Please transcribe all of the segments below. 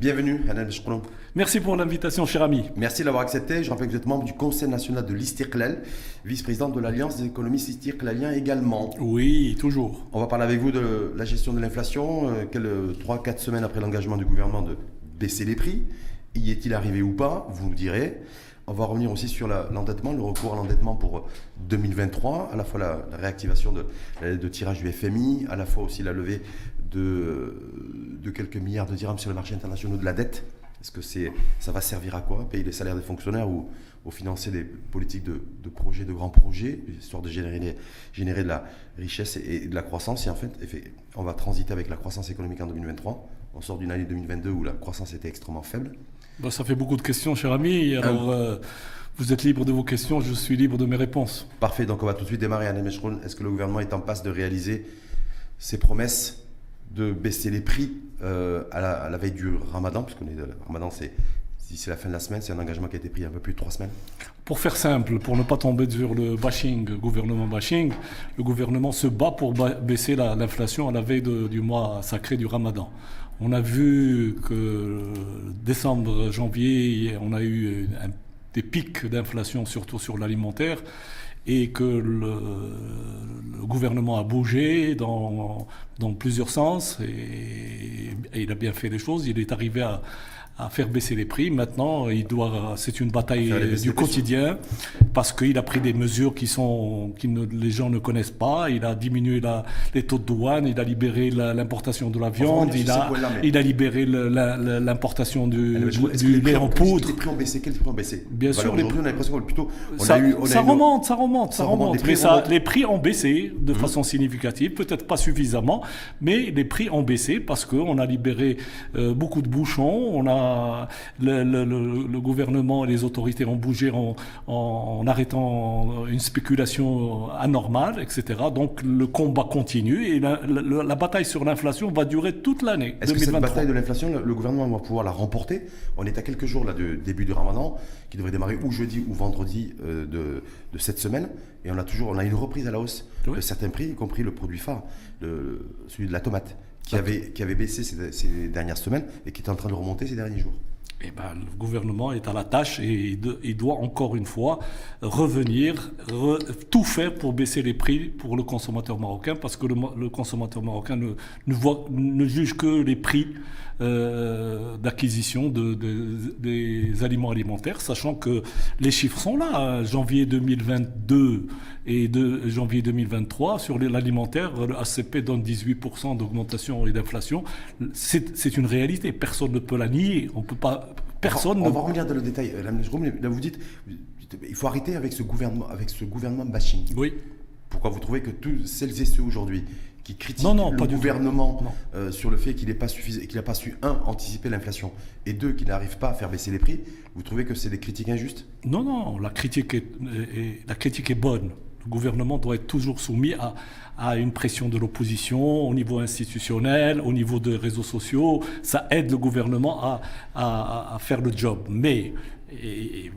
Bienvenue, Hanan Bechkouloum. Merci pour l'invitation, cher ami. Merci de l'avoir accepté. Je rappelle que vous êtes membre du Conseil national de l'Istirklal, vice-président de l'Alliance des économistes istirklaliens également. Oui, toujours. On va parler avec vous de la gestion de l'inflation. Euh, 3-4 semaines après l'engagement du gouvernement de baisser les prix, y est-il arrivé ou pas? Vous nous direz. On va revenir aussi sur l'endettement, le recours à l'endettement pour 2023, à la fois la, la réactivation de tirage du FMI, à la fois aussi la levée de, de quelques milliards de dirhams sur les marchés internationaux de la dette. Est-ce que c'est, ça va servir à quoi? Payer les salaires des fonctionnaires ou, ou financer des politiques de, de projets, de grands projets, histoire de générer, de la richesse et, et de la croissance? Et en fait, on va transiter avec la croissance économique en 2023. On sort d'une année 2022 où la croissance était extrêmement faible. Bon, ça fait beaucoup de questions, cher ami. Alors, euh, vous êtes libre de vos questions, je suis libre de mes réponses. Parfait, donc on va tout de suite démarrer. Anne Meshroun. Est-ce que le gouvernement est en passe de réaliser ses promesses de baisser les prix euh, à, la, veille du ramadan Puisqu'on est le ramadan, c'est d'ici la fin de la semaine, c'est un engagement qui a été pris un peu plus de trois semaines. Pour faire simple, pour ne pas tomber sur le bashing, gouvernement bashing, le gouvernement se bat pour ba- baisser la- l'inflation à la veille du mois sacré du Ramadan. On a vu que décembre, janvier, on a eu des pics d'inflation, surtout sur l'alimentaire, et que le, gouvernement a bougé dans, dans plusieurs sens, et, et il a bien fait les choses. Il est arrivé à, à faire baisser les prix. Maintenant, il doit, c'est une bataille baisser du prix. quotidien parce qu'il a pris des mesures qui sont que les gens ne connaissent pas. Il a diminué la- les taux de douane, il a libéré l'importation de la viande, il a, il a libéré l'importation du, que du prix lait en poudre. Les prix ont baissé? Quels prix ont baissé? Bien Voilà, sûr, les Aujourd'hui, on a l'impression qu'on plutôt. Ça remonte, ça remonte, ça, remonte, les prix Mais ça- remontent. les prix ont baissé de façon significative, peut-être pas suffisamment, mais les prix ont baissé parce qu'on a libéré euh, beaucoup de bouchons, on a le, le- le- le gouvernement et les autorités ont bougé en, en- en arrêtant une spéculation anormale, etc. Donc le combat continue et la, la- la bataille sur l'inflation va durer toute l'année Est-ce que cette 2023. bataille de l'inflation, le, le gouvernement va pouvoir la remporter? On est à quelques jours là, du début du ramadan, qui devrait démarrer ou jeudi ou vendredi euh, de, de cette semaine. Et on a toujours on a une reprise à la hausse Oui. de certains prix, y compris le produit phare, le- celui de la tomate, qui avait, baissé ces, dernières semaines et qui est en train de remonter ces derniers jours. Eh ben, le gouvernement est à la tâche et il doit encore une fois revenir, re- tout faire pour baisser les prix pour le consommateur marocain parce que le, consommateur marocain ne juge que les prix euh, d'acquisition de, de- des aliments alimentaires, sachant que les chiffres sont là. hein. Janvier 2022 et de janvier 2023, sur l'alimentaire, le ACP donne 18% d'augmentation et d'inflation. C'est une réalité, personne ne peut la nier. On peut pas, personne on, ne va revenir dans le détail. Euh, Là, vous dites, il faut arrêter avec ce gouvernement, avec ce gouvernement bashing. Oui. Pourquoi vous trouvez que tous celles et ceux aujourd'hui qui Non, non, le pas gouvernement euh, sur le fait qu'il n'ait pas, qu'il n'a pas su, un, anticiper l'inflation, et deux, qu'il n'arrive pas à faire baisser les prix, vous trouvez que c'est des critiques injustes? Non, non, la critique est, est- la critique est bonne. Le gouvernement doit être toujours soumis à, à une pression de l'opposition au niveau institutionnel, au niveau des réseaux sociaux. Ça aide le gouvernement à, à- à faire le job. Mais et- et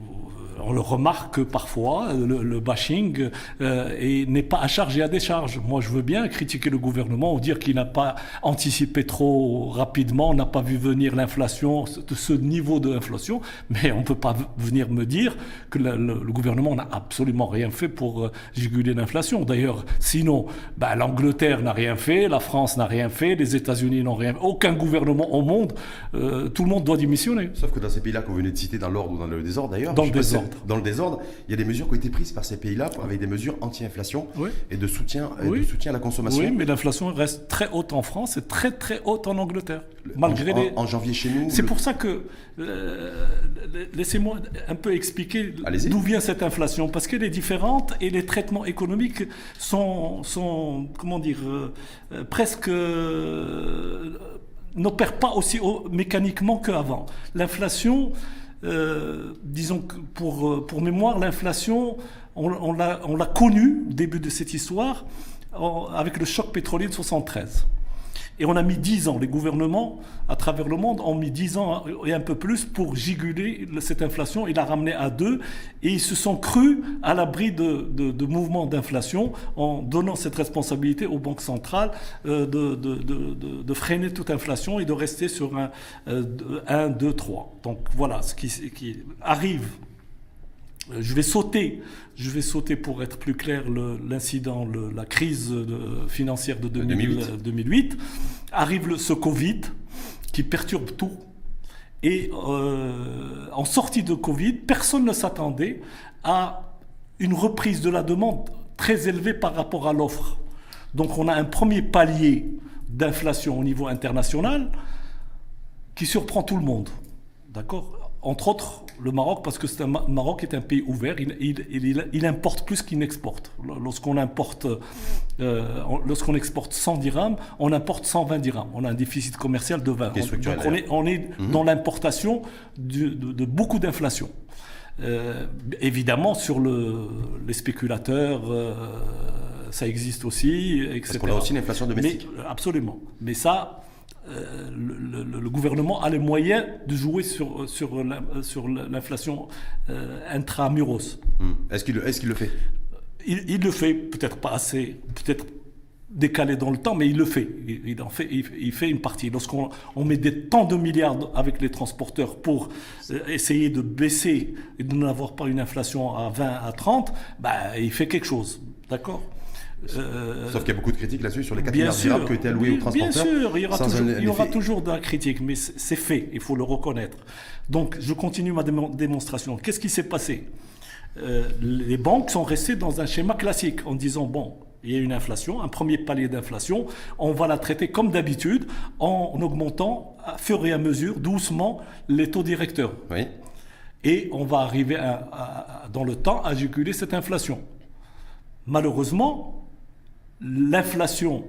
on le remarque parfois, le, bashing euh, n'est pas à charge et à décharge. Moi, je veux bien critiquer le gouvernement ou dire qu'il n'a pas anticipé trop rapidement, n'a pas vu venir l'inflation, ce niveau de l'inflation, mais on ne peut pas venir me dire que le, gouvernement n'a absolument rien fait pour euh, juguler l'inflation. D'ailleurs, sinon, bah, l'Angleterre n'a rien fait, la France n'a rien fait, les États-Unis n'ont rien fait, aucun gouvernement au monde, euh, tout le monde doit démissionner. Sauf que dans ces pays-là vous venez de citer, dans l'ordre dans le désordre d'ailleurs, Dans le si- désordre. dans le désordre, il y a des mesures qui ont été prises par ces pays-là avec des mesures anti-inflation Oui. et de soutien, et de soutien à la consommation. Oui, mais l'inflation reste très haute en France et très très haute en Angleterre. Le- Malgré en, les... en janvier chez nous, C'est le- pour ça que euh, laissez-moi un peu expliquer d'où vient cette inflation, parce qu'elle est différente et les traitements économiques sont, sont comment dire, euh, euh, presque euh, n'opèrent pas aussi au- mécaniquement qu'avant. L'inflation, euh, disons que pour, euh, mémoire, l'inflation, on, l'a on l'a connue, au début de cette histoire, avec le choc pétrolier de 73. Et on a mis 10 ans. Les gouvernements, à travers le monde, ont mis 10 ans et un peu plus pour giguler cette inflation et la ramener à 2. Et ils se sont crus à l'abri de, mouvements d'inflation en donnant cette responsabilité aux banques centrales euh, de, freiner toute inflation et de rester sur un 1, 2, 3. Donc voilà ce qui arrive je vais sauter, je vais sauter pour être plus clair l'incident, la crise financière de 2008. Arrive le, ce Covid qui perturbe tout. Et euh, en sortie de Covid, personne ne s'attendait à une reprise de la demande très élevée par rapport à l'offre. Donc on a un premier palier d'inflation au niveau international qui surprend tout le monde. D'accord? Entre autres le Maroc, parce que le Maroc est un pays ouvert, il, importe plus qu'il n'exporte. Lorsqu'on importe, euh, lorsqu'on exporte 100 dirhams, on importe 120 dirhams. On a un déficit commercial de 20. donc on est, on est mhm. dans l'importation de, beaucoup d'inflation. Euh, évidemment, sur le, les spéculateurs, euh, ça existe aussi, etc. Parce qu'on a aussi une inflation domestique. absolument. Mais ça, euh, le, gouvernement a les moyens de jouer sur, sur, l'inflation euh, intramuros. Hmm. Est-ce qu'il est le fait? Il, le fait, peut-être pas assez, peut-être décalé dans le temps, mais il le fait. Il, en fait, il, fait une partie. Lorsqu'on on met des tant de milliards avec les transporteurs pour euh, essayer de baisser et de n'avoir pas une inflation à 20 à 30, bah, il fait quelque chose. D'accord? Euh, Sauf qu'il y a beaucoup de critiques là-dessus sur les 4 milliards sûr, qui ont été alloués aux transporteurs. Bien sûr, il y aura, toujours, il y aura toujours, de la critique, mais c'est fait, il faut le reconnaître. Donc, je continue ma démonstration. Qu'est-ce qui s'est passé? Euh, Les banques sont restées dans un schéma classique en disant, bon, il y a une inflation, un premier palier d'inflation, on va la traiter comme d'habitude en augmentant à fur et à mesure, doucement, les taux directeurs. Oui. Et on va arriver dans le temps à juguler cette inflation. Malheureusement, l'inflation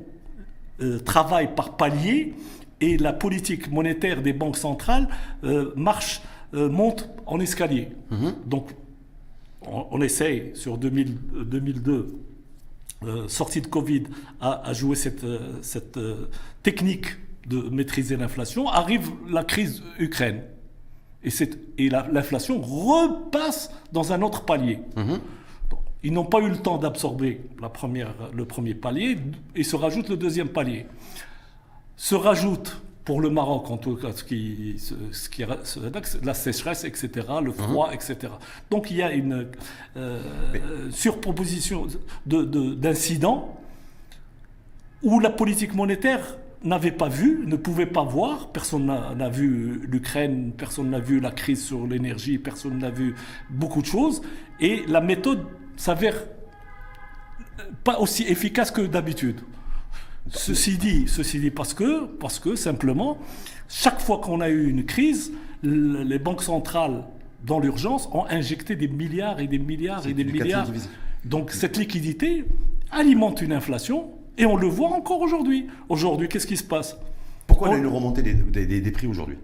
euh, travaille par palier et la politique monétaire des banques centrales euh, marche, euh, monte en escalier. Mhm. Donc, on, essaye sur 2002, sortie de Covid, à, jouer cette, cette technique de maîtriser l'inflation. Arrive la crise Ukraine. Et, et l'inflation repasse dans un autre palier. Mhm. Ils n'ont pas eu le temps d'absorber le premier palier et se rajoute le deuxième palier. Se rajoute pour le Maroc, en tout cas, ce qui, ce qui la sécheresse, etc., le mhm. froid, etc. Donc il y a une euh, surproposition d'incidents où la politique monétaire n'avait pas vu, ne pouvait pas voir, personne n'a vu l'Ukraine, personne n'a vu la crise sur l'énergie, personne n'a vu beaucoup de choses, et la méthode s'avère pas aussi efficace que d'habitude. Ceci dit, ceci dit parce que, parce que simplement, chaque fois qu'on a eu une crise, les banques centrales, dans l'urgence, ont injecté des milliards et des milliards et des milliards. Donc cette liquidité alimente une inflation et on le voit encore aujourd'hui. Aujourd'hui, qu'est-ce qui se passe? Pourquoi on... a une remontée des prix aujourd'hui?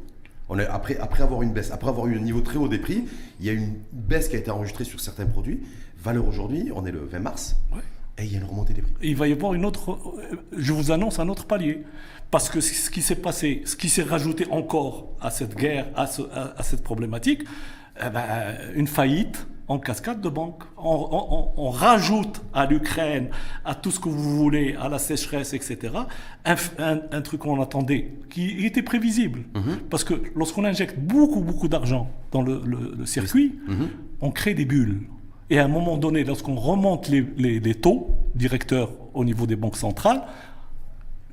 On est, après, après avoir une baisse, après avoir eu un niveau très haut des prix, il y a une baisse qui a été enregistrée sur certains produits. Valeur aujourd'hui, on est le 20 mars. Et il y a une remontée des prix. Il va y avoir une autre. Euh, je vous annonce un autre palier. Parce que ce qui s'est passé, ce qui s'est rajouté encore à cette guerre, à, à cette problématique, eh ben, une faillite en cascade de banques. On, rajoute à l'Ukraine, à tout ce que vous voulez, à la sécheresse, etc., un, truc qu'on attendait, qui était prévisible. Mhm. Parce que lorsqu'on injecte beaucoup, beaucoup d'argent dans le, circuit, mhm. on crée des bulles. Et à un moment donné, lorsqu'on remonte les, taux directeurs au niveau des banques centrales,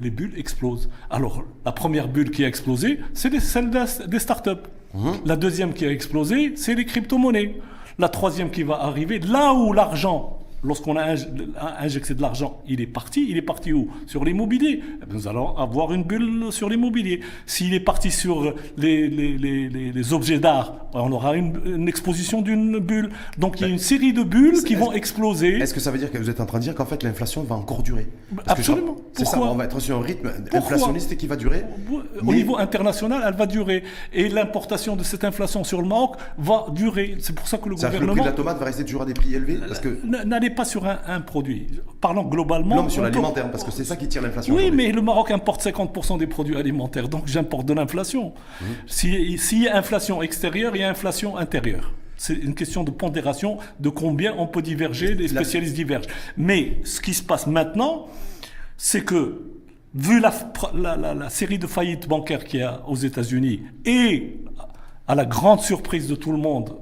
les bulles explosent. Alors, la première bulle qui a explosé, c'est celle des startups. Mhm. La deuxième qui a explosé, c'est les crypto-monnaies. La troisième qui va arriver, là où l'argent lorsqu'on a injecté de l'argent, il est parti. Il est parti où? Sur l'immobilier. Eh nous allons avoir une bulle sur l'immobilier. S'il est parti sur les, les, objets d'art, on aura une, exposition d'une bulle. Donc il y a une série de bulles qui vont exploser. Est-ce que ça veut dire que vous êtes en train de dire qu'en fait l'inflation va encore durer? Absolument. C'est ça, on va être sur un rythme inflationniste qui va durer. Au niveau international, elle va durer. Et l'importation de cette inflation sur le Maroc va durer. C'est pour ça que le gouvernement... Que le prix de la tomate va rester toujours à des prix élevés? Parce que... N'allez pas sur un, produit. Parlons globalement. Non, mais sur l'alimentaire, parce que c'est ça qui tire l'inflation. Oui, mais le Maroc importe 50% des produits alimentaires, donc j'importe de l'inflation. Mmh. S'il y a inflation extérieure, il y a inflation intérieure. C'est une question de pondération de combien on peut diverger, les spécialistes divergent. Mais ce qui se passe maintenant, c'est que, vu la, la, série de faillites bancaires qu'il y a aux États-Unis et à la grande surprise de tout le monde,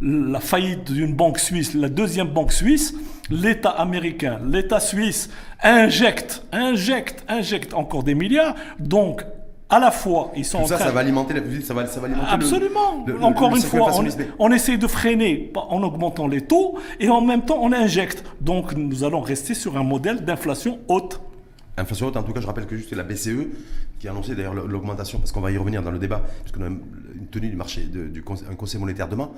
la faillite d'une banque suisse, la deuxième banque suisse, l'État américain, l'État suisse injecte, injecte, injecte encore des milliards. Donc, à la fois, ils sont Tout ça, ça va alimenter la ça va, ça va alimenter Absolument. Encore une fois, on, on, essaie de freiner en augmentant les taux et en même temps on injecte. Donc nous allons rester sur un modèle d'inflation haute. Inflation haute, en tout cas, je rappelle que juste la BCE qui a annoncé d'ailleurs l'augmentation, parce qu'on va y revenir dans le débat, puisqu'on a une tenue du marché, du un conseil monétaire demain,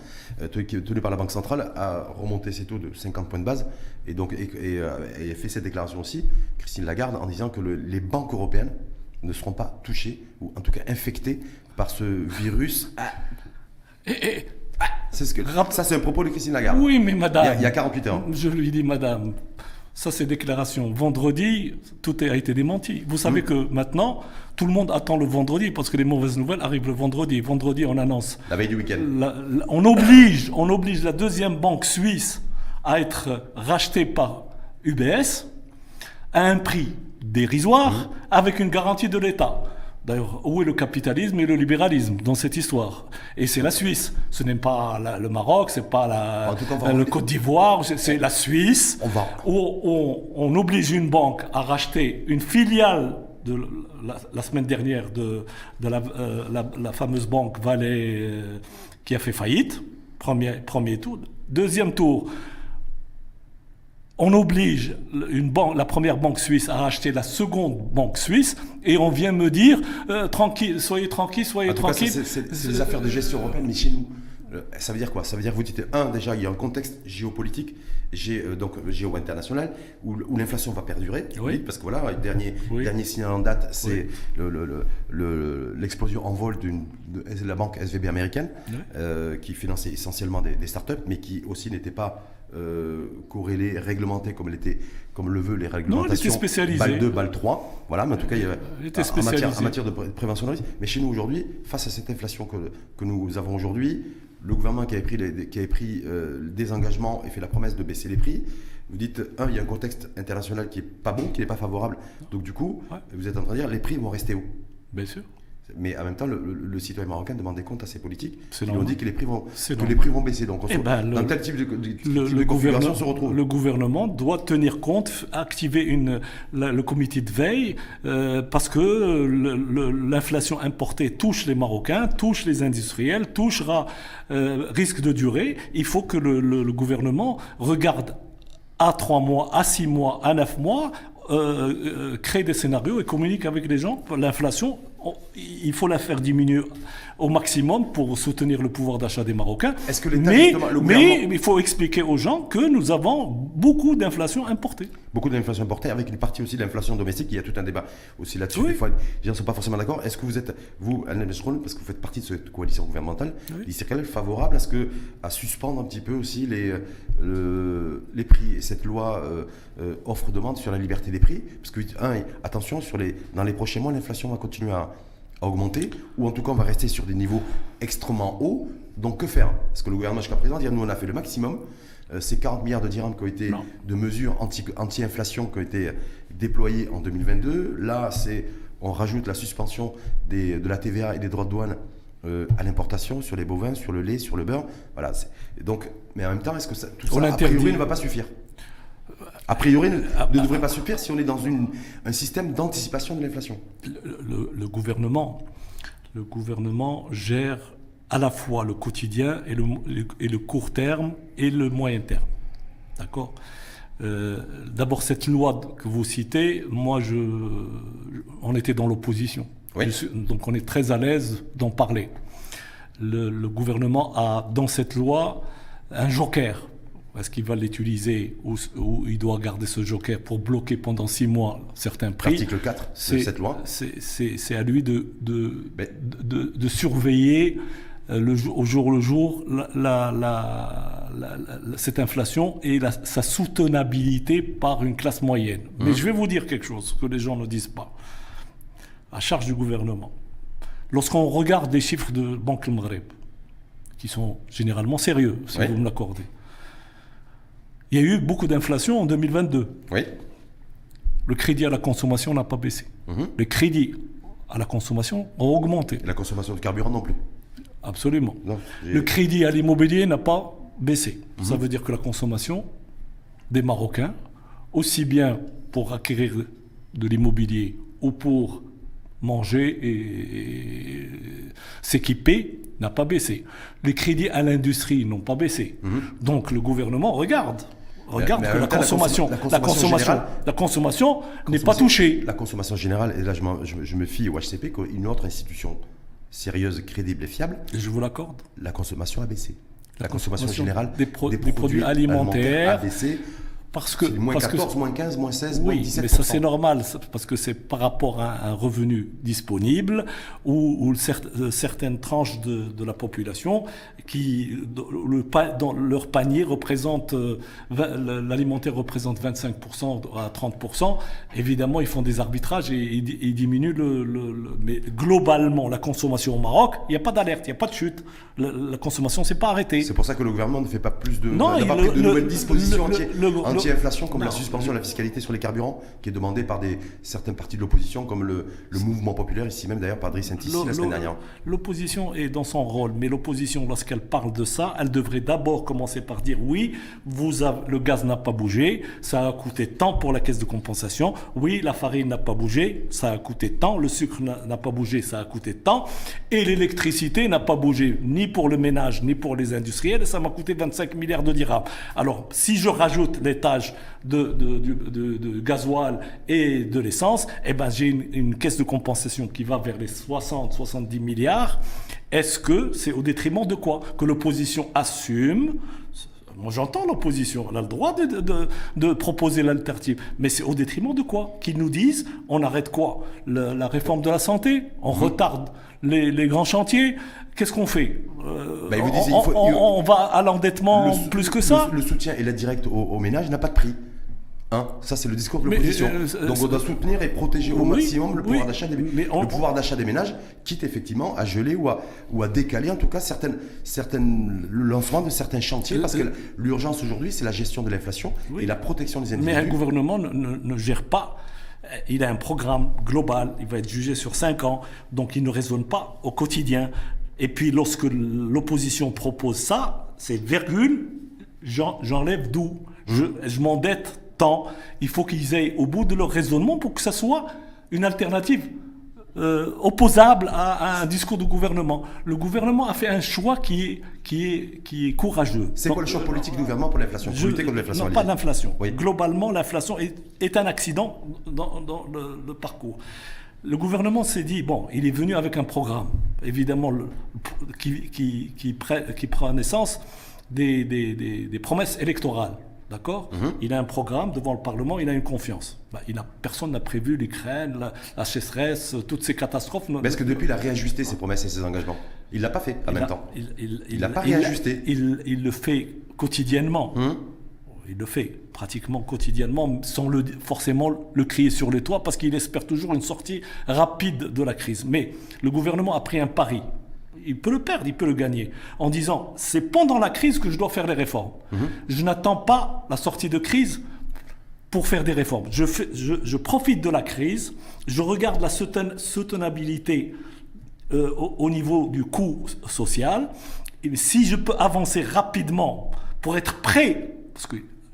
euh, tenu par la Banque centrale, a remonté ses taux de 50 points de base, et donc et, euh, fait cette déclaration aussi, Christine Lagarde, en disant que les banques européennes ne seront pas touchées, ou en tout cas infectées par ce virus. Ah. Ah. c'est ce que, ça, c'est un propos de Christine Lagarde. Oui, mais madame. Il y a, 48 heures. Je lui dis, madame, ça c'est déclaration. Vendredi, tout a été démenti. Vous savez que maintenant, tout le monde attend le vendredi parce que les mauvaises nouvelles arrivent le vendredi. Vendredi, on annonce. La veille du week-end. on, oblige, on oblige la deuxième banque suisse à être rachetée par UBS à un prix dérisoire mmh. avec une garantie de l'État. D'ailleurs, où est le capitalisme et le libéralisme dans cette histoire? Et c'est la Suisse. Ce n'est pas le Maroc, c'est pas la, le Côte d'Ivoire, c'est la Suisse. On va. Où on, oblige une banque à racheter une filiale de la, semaine dernière de, euh, la, fameuse banque Valais euh, qui a fait faillite. Premier, premier tour. Deuxième tour, on oblige une banque, la première banque suisse à acheter la seconde banque suisse et on vient me dire euh, tranquille, soyez tranquille, soyez tranquille. C'est des affaires de gestion européenne, mais chez nous, euh, ça veut dire quoi? Ça veut dire vous dites un déjà il y a un contexte géopolitique, gé, euh, donc géo-international où, l'inflation va perdurer, oui. parce que voilà, le dernier, dernier signal en date, c'est l'explosion en vol de, la banque SVB américaine qui finançait essentiellement des, des startups, mais qui aussi n'était pas euh, corrélée, réglementée comme, elle était, comme le veut les réglementations. Non, BAL 2, BAL 3. Voilà, mais en tout cas, il y avait, en, matière, en, matière, de prévention de risque. Mais chez nous aujourd'hui, face à cette inflation que, que nous avons aujourd'hui, le gouvernement qui avait pris, les, qui avait pris euh, des engagements et fait la promesse de baisser les prix, vous dites, un, il y a un contexte international qui n'est pas bon, qui n'est pas favorable. Donc du coup, vous êtes en train de dire, les prix vont rester hauts. Bien sûr. Mais en même temps, le, citoyen marocain demande des comptes à ses politiques. Ils ont dit que les prix vont, que les prix vont baisser. Donc, on eh ben, dans tel type de, le, gouvernement, se retrouve. Le gouvernement doit tenir compte, activer une, le comité de veille, euh, parce que l'inflation importée touche les Marocains, touche les industriels, touchera, euh, risque de durer. Il faut que le, gouvernement regarde à trois mois, à six mois, à neuf mois, euh, crée des scénarios et communique avec les gens. L'inflation il faut la faire diminuer au maximum pour soutenir le pouvoir d'achat des Marocains. Est-ce que mais, mais il faut expliquer aux gens que nous avons beaucoup d'inflation importée. Beaucoup d'inflation importée, avec une partie aussi d'inflation domestique. Il y a tout un débat aussi là-dessus. Des fois, les gens ne sont pas forcément d'accord. Est-ce que vous êtes, vous, Alain parce que vous faites partie de cette coalition gouvernementale, oui. favorable à, ce que, à suspendre un petit peu aussi les, les prix et cette loi euh, euh, offre-demande sur la liberté des prix? Parce que, un, attention, sur les, dans les prochains mois, l'inflation va continuer à augmenter, ou en tout cas on va rester sur des niveaux extrêmement hauts. Donc que faire? Parce que le gouvernement jusqu'à présent dit nous on a fait le maximum. Euh, ces 40 milliards de dirhams qui ont été de mesures anti-inflation qui ont été déployées en 2022. Là, c'est on rajoute la suspension des, de la TVA et des droits de douane euh, à l'importation sur les bovins, sur le lait, sur le beurre. Voilà. Donc, mais en même temps, est-ce que ça, tout ça, a priori, ne va pas suffire? A priori, ne, ah, devrait ah. pas suffire si on est dans une, un système d'anticipation de l'inflation. Le, gouvernement, le gouvernement gère à la fois le quotidien et le, et le court terme et le moyen terme. D'accord? Euh, D'abord, cette loi que vous citez, moi, je, on était dans l'opposition. donc, on est très à l'aise d'en parler. Le, le, gouvernement a, dans cette loi, un joker est-ce qu'il va l'utiliser ou, il doit garder ce joker pour bloquer pendant six mois certains prix? Article 4 de cette loi C'est à lui de, de, de, surveiller le, au jour le jour la, cette inflation et sa soutenabilité par une classe moyenne. Mais mmh. je vais vous dire quelque chose que les gens ne disent pas. À charge du gouvernement. Lorsqu'on regarde les chiffres de Banque Maghreb, qui sont généralement sérieux, si vous me l'accordez, il y a eu beaucoup d'inflation en 2022. Oui. Le crédit à la consommation n'a pas baissé. Mmh. Les crédits à la consommation ont augmenté. La consommation de carburant non plus. Absolument. le crédit à l'immobilier n'a pas baissé. Mhm. Ça veut dire que la consommation des Marocains, aussi bien pour acquérir de l'immobilier ou pour manger et, s'équiper, n'a pas baissé. Les crédits à l'industrie n'ont pas baissé. Mhm. Donc le gouvernement regarde. Regarde que la consommation, la consommation, la consommation, n'est pas touchée. La consommation générale, et là je, je me fie au HCP, qu'une autre institution sérieuse, crédible et fiable. je vous l'accorde. La consommation a baissé. La, consommation, générale des, produits, alimentaires, a baissé parce que, moins 14, moins 15, moins 16, moins 17 mais ça c'est normal, parce que c'est par rapport à un revenu disponible ou, euh, certaines tranches de, la population qui, le, dans leur panier représente, euh, l'alimentaire représente 25% à 30%, évidemment ils font des arbitrages et ils, diminuent le, Mais globalement, la consommation au Maroc, il n'y a pas d'alerte, il n'y a pas de chute. La, consommation s'est pas arrêtée. C'est pour ça que le gouvernement ne fait pas plus de, non, pas pris de nouvelles dispositions anti-inflation comme la suspension de la fiscalité sur les carburants, qui est demandée par des, certaines parties de l'opposition, comme le, mouvement populaire, ici même d'ailleurs par Driss Intissi la semaine dernière. L'opposition est dans son rôle, mais l'opposition, lorsqu'elle parle de ça, elle devrait d'abord commencer par dire oui, vous avez, le gaz n'a pas bougé, ça a coûté tant pour la caisse de compensation, oui, la farine n'a pas bougé, ça a coûté tant, le sucre n'a pas bougé, ça a coûté tant, et l'électricité n'a pas bougé, ni pour le ménage, ni pour les industriels, ça m'a coûté 25 milliards de dirhams. Alors, si je rajoute de, de, gasoil et de l'essence, eh ben, j'ai une, caisse de compensation qui va vers les 60-70 milliards. Est-ce que c'est au détriment de quoi? Que l'opposition assume moi, j'entends l'opposition, elle a le droit de, proposer l'alternative. Mais c'est au détriment de quoi? Qu'ils nous disent, on arrête quoi? La réforme de la santé On mmh. retarde les, grands chantiers Qu'est-ce qu'on fait? Euh, bah, on, va à l'endettement plus que ça? le, soutien et l'aide directe aux ménages n'a pas de prix. Hein, ça, c'est le discours de l'opposition. Euh, Donc, on doit soutenir et protéger au maximum le pouvoir d'achat des, le pouvoir d'achat des ménages, quitte effectivement à geler ou à, ou à décaler, en tout cas, certaines, certaines, le lancement de certains chantiers, parce que l'urgence aujourd'hui, c'est la gestion de l'inflation et la protection des individus. Mais un gouvernement ne, ne, gère pas. Il a un programme global, il va être jugé sur cinq ans, donc il ne raisonne pas au quotidien. Et puis, lorsque l'opposition propose ça, c'est virgule, j'enlève d'où Je, je m'endette il faut qu'ils aillent au bout de leur raisonnement pour que ça soit une alternative euh, opposable à, un discours du gouvernement. Le gouvernement a fait un choix qui est, qui est, qui est courageux. C'est quoi le choix politique du gouvernement pour l'inflation? Non, pas l'inflation. Globalement, l'inflation est, un accident dans, le, parcours. Le gouvernement s'est dit, bon, il est venu avec un programme, évidemment, qui, qui, qui, prend naissance des, des promesses électorales. D'accord mhm. Il a un programme devant le Parlement, il a une confiance. Bah, il a, personne n'a prévu l'Ukraine, la, la, sécheresse, toutes ces catastrophes. Mais est-ce que depuis, il a réajusté ses promesses et ses engagements? Il ne l'a pas fait en même temps. Il n'a pas réajusté. Il, le fait quotidiennement. Mhm. Il le fait pratiquement quotidiennement, sans le, forcément le crier sur les toits, parce qu'il espère toujours une sortie rapide de la crise. Mais le gouvernement a pris un pari il peut le perdre, il peut le gagner, en disant c'est pendant la crise que je dois faire les réformes. Mhm. Je n'attends pas la sortie de crise pour faire des réformes. Je, je, profite de la crise, je regarde la soutenabilité euh, au, niveau du coût social. Et si je peux avancer rapidement pour être prêt, parce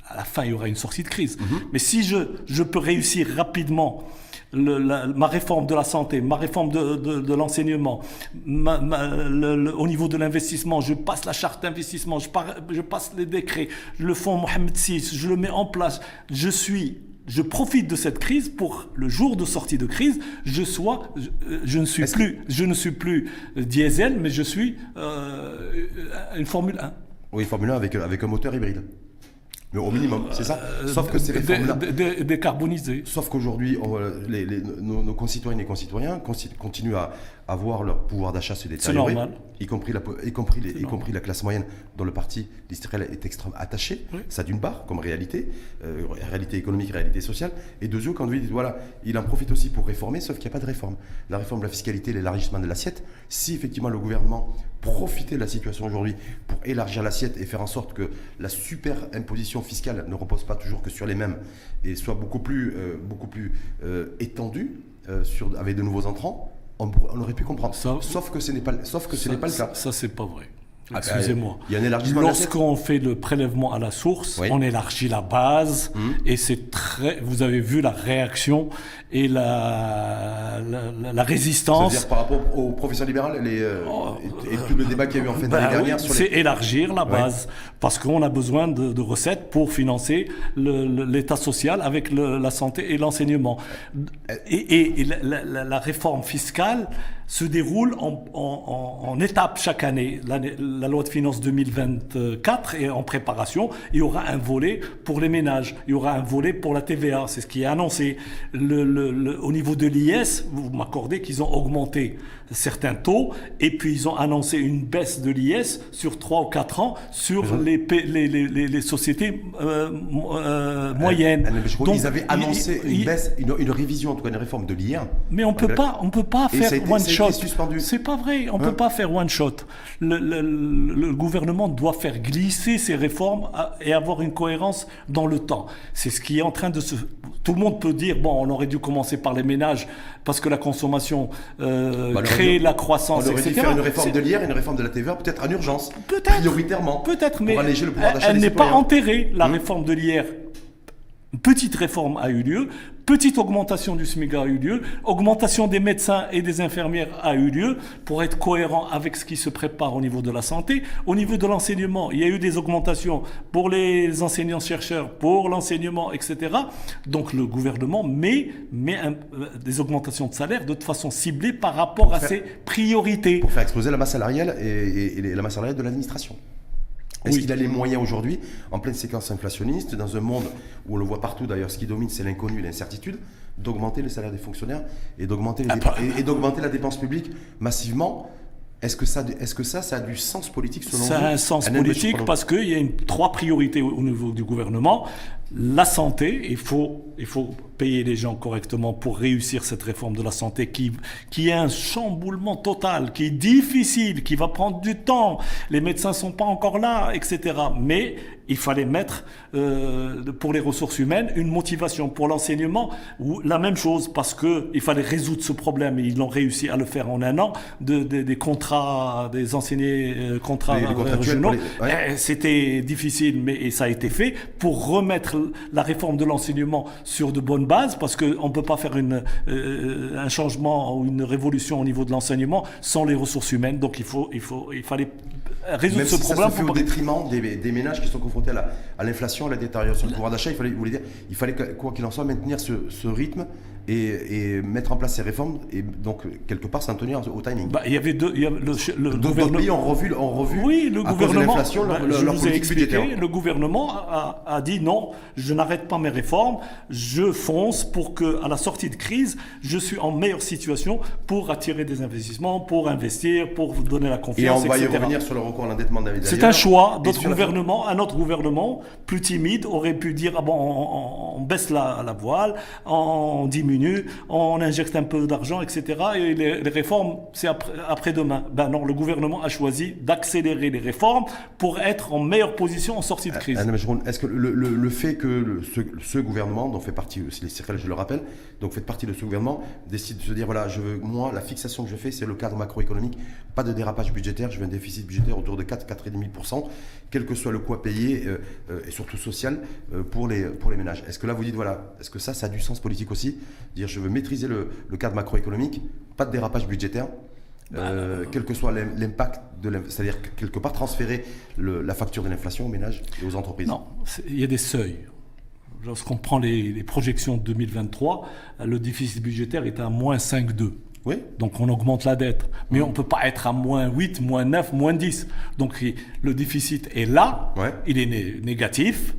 qu'à la fin il y aura une sortie de crise, mhm. mais si je, je peux réussir rapidement ma réforme de la santé, ma réforme de, l'enseignement, au niveau de l'investissement, je passe la charte d'investissement, je, je, passe les décrets, le fonds Mohamed VI, je le mets en place, je suis je profite de cette crise pour le jour de sortie de crise, je sois, je, ne suis plus, je ne suis plus diesel, mais je suis euh, une Formule 1. Oui, Formule 1 avec, avec un moteur hybride au minimum, c'est ça Sauf que ces réformes-là. Décarbonisées. Sauf qu'aujourd'hui, nos, concitoyennes et concitoyens continuent à, à voir leur pouvoir d'achat se détériorer. Y compris, la, y, compris les- y compris la classe moyenne dont le parti d'Israël est extrêmement attaché. Oui. Ça d'une part, comme réalité, euh, réalité économique, réalité sociale. Et de deux, quand lui dit, voilà, il en profite aussi pour réformer, sauf qu'il n'y a pas de réforme. La réforme de la fiscalité, l'élargissement de l'assiette, si effectivement le gouvernement profitait de la situation aujourd'hui pour élargir l'assiette et faire en sorte que la super imposition fiscale ne repose pas toujours que sur les mêmes et soit beaucoup plus, euh, beaucoup plus euh, étendue sur, avec de nouveaux entrants, on, aurait pu comprendre. Ça- sauf que ce n'est pas, sauf que ce n'est pas le cas. ça, c'est pas vrai. Ah, Excusez-moi. Il y a un élargissement. Lorsqu'on fait le prélèvement à la source, Oui. on élargit la base Mhm. et c'est très. Vous avez vu la réaction et la, la, la- résistance. C'est-à-dire par rapport aux professions libérales les, euh, Oh, et, et tout le débat qu'il y a eu en fin d'année oui, dernière sur c'est élargir la base parce qu'on a besoin de, de recettes pour financer l'État social avec le- la santé et l'enseignement. Et, et- et la- la- la réforme fiscale se déroule en, en- en- en étapes chaque année. La, loi de finances 2024 est en préparation. Il y aura un volet pour les ménages. Il y aura un volet pour la TVA. C'est ce qui est annoncé. Le- le- le- au niveau de l'IS, vous m'accordez qu'ils ont augmenté certains taux et puis ils ont annoncé une baisse de l'IS sur 3 ou 4 ans sur les, les, les, les- les sociétés euh, euh, moyennes. Donc, ils avaient annoncé il- une baisse, une, une révision, en tout cas une réforme de l'IR. mais on peut pas, on peut pas faire one shot. C'est pas vrai. On Hein peut pas faire one shot. Le, le- le- le gouvernement doit faire glisser ses réformes et avoir une cohérence dans le temps. C'est ce qui est en train de se. Tout le monde peut dire bon, on aurait dû commencer par les ménages parce que la consommation euh, Bah, on crée dû- la On croissance, aurait etc. dû faire une réforme de l'IR et une réforme de la TVA, peut-être en urgence. Peut-être. Prioritairement. Peut-être, pour mais alléger le pouvoir elle, d'achat elle des n'est pas enterrée. La Hum. réforme de l'IR, petite réforme a eu lieu, petite augmentation du SMIC a eu lieu, augmentation des médecins et des infirmières a eu lieu pour être cohérent avec ce qui se prépare au niveau de la santé. Au niveau de l'enseignement, il y a eu des augmentations pour les enseignants-chercheurs, pour l'enseignement, etc. Donc le gouvernement met, met un- euh, des augmentations de salaire de façon ciblée par rapport à faire- ses priorités. Pour faire exploser la masse salariale et, et- et les- la masse salariale de l'administration. Est-ce Oui. qu'il a les moyens aujourd'hui, en pleine séquence inflationniste, dans un monde où on le voit partout d'ailleurs, ce qui domine c'est l'inconnu et l'incertitude, d'augmenter les salaires des fonctionnaires et d'augmenter les dépenses- et- et d'augmenter la dépense publique massivement? Est-ce que, ça, est-ce que ça, ça a du sens politique selon vous Ça a un sens politique parce qu'il y a une, trois priorités au, au niveau du gouvernement. La santé, il faut, il faut payer les gens correctement pour réussir cette réforme de la santé qui, qui est un chamboulement total, qui est difficile, qui va prendre du temps. Les médecins sont pas encore là, etc. Mais il fallait mettre euh, pour les ressources humaines une motivation pour l'enseignement ou la même chose parce que il fallait résoudre ce problème et ils l'ont réussi à le faire en un an de, de- des contrats des enseignés euh, contrats régionaux. pour les- ouais. Eh, C'était difficile, mais et ça a été fait pour remettre la réforme de l'enseignement sur de bonnes bases, parce qu'on ne peut pas faire une, euh, un changement ou une révolution au niveau de l'enseignement sans les ressources humaines. Donc il, faut, il, faut, il fallait résoudre Même ce si problème. ça se fait pour au pas- détriment des, des ménages qui sont confrontés à la- à l'inflation, à, la détérioration du pouvoir d'achat, il fallait, vous voulez dire, il fallait que- quoi qu'il en soit maintenir ce, ce rythme et, et mettre en place ces réformes et donc quelque part s'en tenir au timing. Bah, il y avait deux. Il y avait le, gouvernement- pays ont revu, ont revu Oui, le à cause de gouvernement. l'inflation leur, leur- je leur vous ai politique expliqué. budgétaire. Le gouvernement a, a dit non, je n'arrête pas mes réformes, je fonce pour que, à la sortie de crise, je suis en meilleure situation pour attirer des investissements, pour investir, pour donner la Et confiance, on va y revenir sur le recours à l'endettement d'ailleurs. C'est un choix. Et D'autres gouvernements, un autre gouvernement plus timide aurait pu dire ah bon, on, on- on baisse la, la voile, on diminue, on injecte un peu d'argent, etc. Et les, les réformes, c'est après, après-demain. Ben non, le gouvernement a choisi d'accélérer les réformes pour être en meilleure position en sortie de crise. Anne Mageron, Est-ce que le, le- le fait que le- ce, ce gouvernement, dont fait partie aussi les Cyril, je le rappelle, donc fait partie de ce gouvernement, décide de se dire voilà, je veux, moi, la fixation que je fais, c'est le cadre macroéconomique, pas de dérapage budgétaire, je veux un déficit budgétaire autour de 4, 4,5%, quel que soit le coût à payer, euh, euh, et surtout social, euh, pour, les, pour les ménages. Est-ce que là, vous dites voilà, est-ce que ça, ça a du sens politique aussi? Dire je veux maîtriser le, le cadre macroéconomique, pas de dérapage budgétaire euh, quel que soit l'im- l'impact c'est-à-dire que quelque part transférer le- la facture de l'inflation aux ménages et aux entreprises. Non, il y a des seuils. Lorsqu'on prend les, les projections de 2023, le déficit budgétaire est à moins 5,2. Oui. Donc on augmente la dette. Mais on ne peut pas être à moins 8, moins 9, moins 10. Donc le déficit est là, Ouais. il est né- négatif,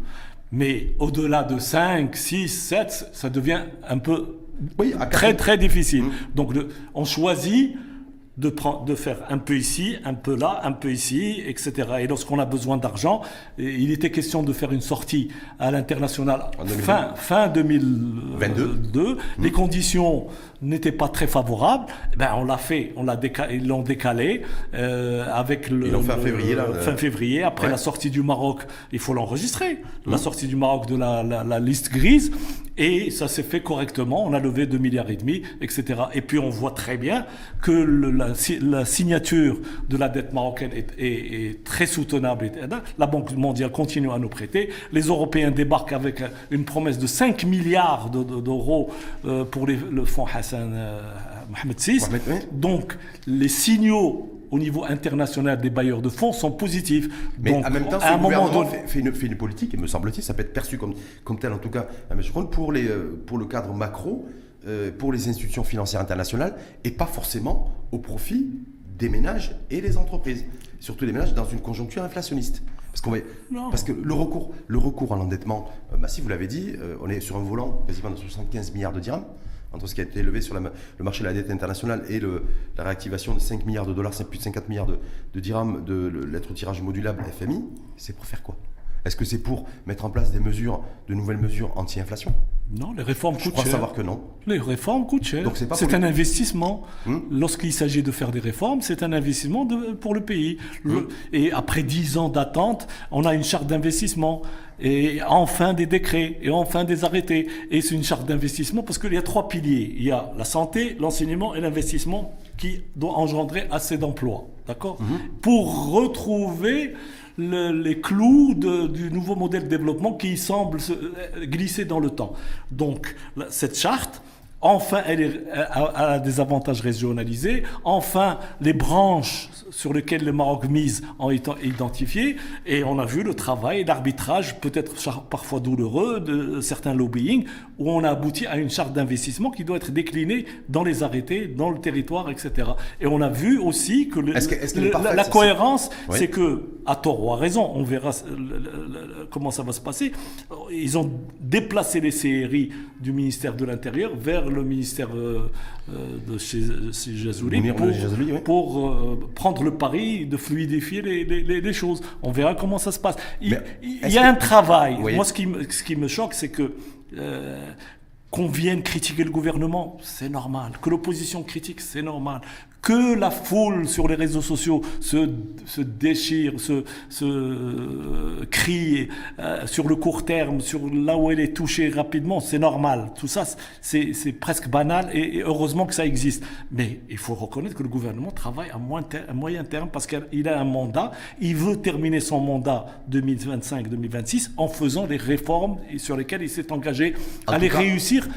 mais au-delà de 5, 6, 7, ça devient un peu Oui, à très très difficile. Mm. Donc on choisit de, prendre, de faire un peu ici, un peu là, un peu ici, etc. Et lorsqu'on a besoin d'argent, il était question de faire une sortie à l'international fin, fin 2022. Les conditions n'étaient pas très favorables. Ben, on l'a fait, on l'a décalé, ils l'ont décalé euh, avec le, fin février, là, fin février. Après la sortie du Maroc, il faut l'enregistrer. La mmh. sortie du Maroc de la, la liste grise. Et ça s'est fait correctement. On a levé 2 milliards et demi, etc. Et puis on voit très bien que la, signature de la dette marocaine est, très soutenable. La Banque mondiale continue à nous prêter. Les Européens débarquent avec une promesse de 5 milliards d'euros euh, pour le fonds Hassan euh, Mohamed VI. Donc les signaux au niveau international des bailleurs de fonds sont positifs. Mais en même temps, à un moment donné, fait, une, fait, une, politique, et me semble-t-il, ça peut être perçu comme, comme tel en tout cas, pour, les, euh, pour le cadre macro, euh, pour les institutions financières internationales, et pas forcément au profit des ménages et des entreprises. Surtout des ménages dans une conjoncture inflationniste. Parce, qu'on parce que le recours, le recours à l'endettement euh, massif, vous l'avez dit, on est sur un volant quasiment de 75 milliards de dirhams entre ce qui a été levé sur le marché de la dette internationale et la réactivation de 5 milliards de dollars, plus de 50 milliards de, dirhams de lettres tirage modulable FMI, c'est pour faire quoi? Est-ce que c'est pour mettre en place des mesures, de nouvelles mesures anti-inflation? Non, les réformes coûtent cher. Je crois savoir que non. Les réformes coûtent cher. C'est un investissement. Hmm? Lorsqu'il s'agit de faire des réformes, c'est un investissement pour le pays. Hmm et après dix ans d'attente, on a une charte d'investissement et enfin des décrets, et enfin des arrêtés. Et c'est une charte d'investissement parce qu'il y a trois piliers. Il y a la santé, l'enseignement et l'investissement qui doit engendrer assez d'emplois. D'accord? Mhm. Pour retrouver les clous du nouveau modèle de développement qui semble se, euh, glisser dans le temps. Donc, cette charte, Enfin, elle a des avantages régionalisés. Enfin, les branches sur lesquelles le Maroc mise ont été identifiées. Et on a vu le travail, l'arbitrage, peut-être parfois douloureux, de certains lobbying, où on a abouti à une charte d'investissement qui doit être déclinée dans les arrêtés, dans le territoire, etc. Et on a vu aussi que, la, cohérence, c'est que, à tort ou à raison, on verra comment ça va se passer, ils ont déplacé les CRI du ministère de l'Intérieur vers le ministère euh, euh, de chez, Jazouli pour, euh, prendre le pari de fluidifier les, choses. On verra comment ça se passe. Il, y a un travail. Moi, ce qui, ce qui me choque, c'est que qu'on vienne critiquer le gouvernement, c'est normal. Que l'opposition critique, c'est normal que la foule sur les réseaux sociaux se, se déchire, se, se euh, crie euh, sur le court terme, sur là où elle est touchée rapidement, c'est normal. Tout ça, c'est presque banal et, heureusement que ça existe. Mais il faut reconnaître que le gouvernement travaille à, moyen terme parce qu'il a un mandat. Il veut terminer son mandat 2025-2026 en faisant des réformes sur lesquelles il s'est engagé à les réussir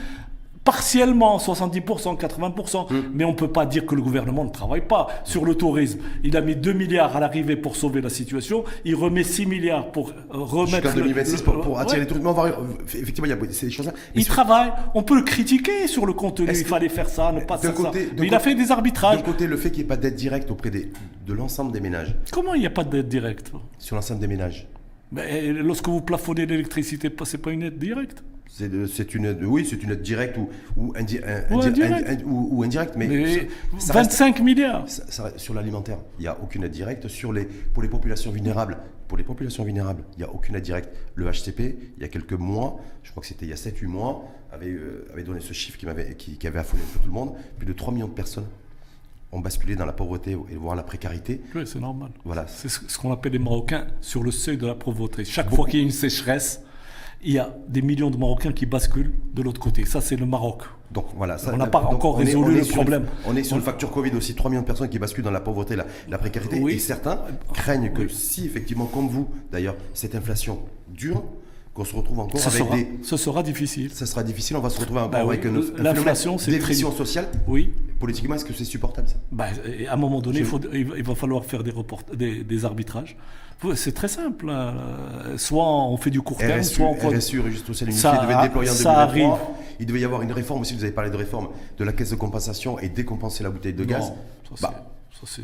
partiellement, 70%, 80%, hmm. mais on ne peut pas dire que le gouvernement ne travaille pas sur le tourisme. Il a mis 2 milliards à l'arrivée pour sauver la situation, il remet 6 milliards pour euh, remettre... Jusqu'en 2026 pour, attirer les touristes. effectivement, il y a ces choses-là. Il travaille, on peut le critiquer sur le contenu, il fallait faire ça, ne pas faire ça. Mais il a fait des arbitrages. De côté, le fait qu'il n'y ait pas d'aide directe auprès des, de l'ensemble des ménages. Comment il n'y a pas d'aide directe? Sur l'ensemble des ménages. Mais lorsque vous plafonnez l'électricité, ce n'est pas une aide directe c'est une aide, oui, c'est une aide directe ou, ou, indirecte. ou, indirecte, mais, 25 milliards. sur l'alimentaire, il n'y a aucune aide directe. Sur les, pour les populations vulnérables, pour les populations vulnérables, il n'y a aucune aide directe. Le HCP, il y a quelques mois, je crois que c'était il y a 7-8 mois, avait, euh, avait, donné ce chiffre qui, avait, qui, qui, avait affolé un peu tout le monde. Plus de 3 millions de personnes ont basculé dans la pauvreté et voire la précarité. Oui, c'est normal. Voilà. C'est ce qu'on appelle les Marocains sur le seuil de la pauvreté. Chaque fois qu'il y a une sécheresse, il y a des millions de Marocains qui basculent de l'autre côté. Ça, c'est le Maroc. Donc voilà, ça, on n'a pas encore résolu le problème. on est sur le facture Covid aussi, 3 millions de personnes qui basculent dans la pauvreté, la, la précarité. Et certains craignent que si, effectivement, comme vous, d'ailleurs, cette inflation dure, qu'on se retrouve encore avec sera, des. Ce sera difficile. Ça sera difficile, on va se retrouver encore bah avec une, l'inflation, c'est dépression sociale. Oui. Politiquement, est-ce que c'est supportable ça? Bah, À un moment donné, il, faut, il, va falloir faire des, des, des arbitrages. C'est très simple. Hein. Soit on fait du court terme, soit on RSU, Registre social unifié, devait être déployé en 2023. Il devait y avoir une réforme aussi, vous avez parlé de réforme, de la caisse de compensation et décompenser la bouteille de gaz. ça, bah. c'est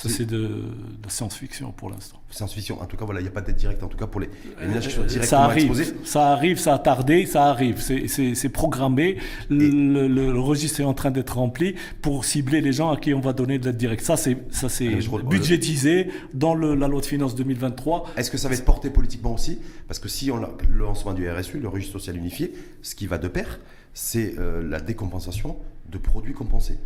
Ça, c'est de, de science-fiction pour l'instant. Science-fiction, en tout cas, voilà, il n'y a pas d'aide directe, en tout cas pour les, les ménages qui sont Euh, directement ça arrive, exposés. ça arrive, ça a tardé, ça arrive. C'est- programmé. Le, le- le registre est en train d'être rempli pour cibler les gens à qui on va donner de l'aide directe. Ça, c'est crois- budgétisé dans le- la loi de finances 2023. Est-ce que ça va être porté politiquement aussi? Parce que si on a le lancement du RSU, le registre social unifié, ce qui va de pair, c'est euh, la décompensation de produits compensés.